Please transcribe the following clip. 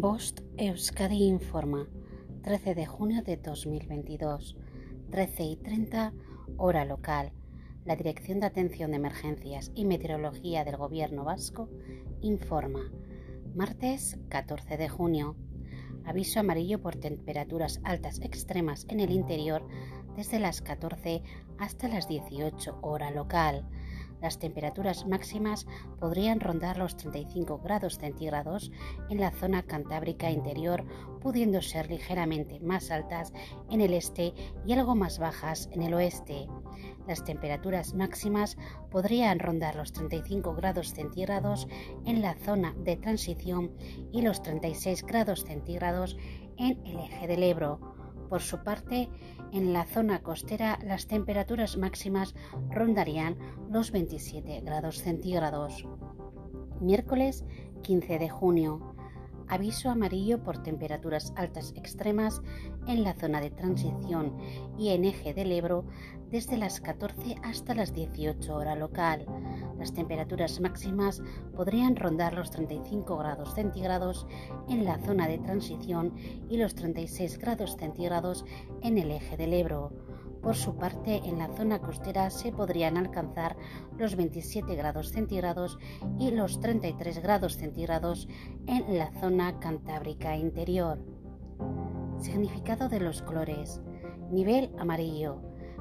Bost Euskadi informa, 13 de junio de 2022, 13 y 30, hora local. La Dirección de Atención de Emergencias y Meteorología del Gobierno Vasco informa, martes 14 de junio. Aviso amarillo por temperaturas altas extremas en el interior desde las 14 hasta las 18 hora local. Las temperaturas máximas podrían rondar los 35 grados centígrados en la zona cantábrica interior, pudiendo ser ligeramente más altas en el este y algo más bajas en el oeste. Las temperaturas máximas podrían rondar los 35 grados centígrados en la zona de transición y los 36 grados centígrados en el eje del Ebro. Por su parte, en la zona costera las temperaturas máximas rondarían los 27 grados centígrados. Miércoles 15 de junio aviso amarillo por temperaturas altas extremas en la zona de transición y en eje del Ebro desde las 14 hasta las 18 hora local. Las temperaturas máximas podrían rondar los 35 grados centígrados en la zona de transición y los 36 grados centígrados en el eje del Ebro. Por su parte, en la zona costera se podrían alcanzar los 27 grados centígrados y los 33 grados centígrados en la zona cantábrica interior. Significado de los colores. Nivel amarillo.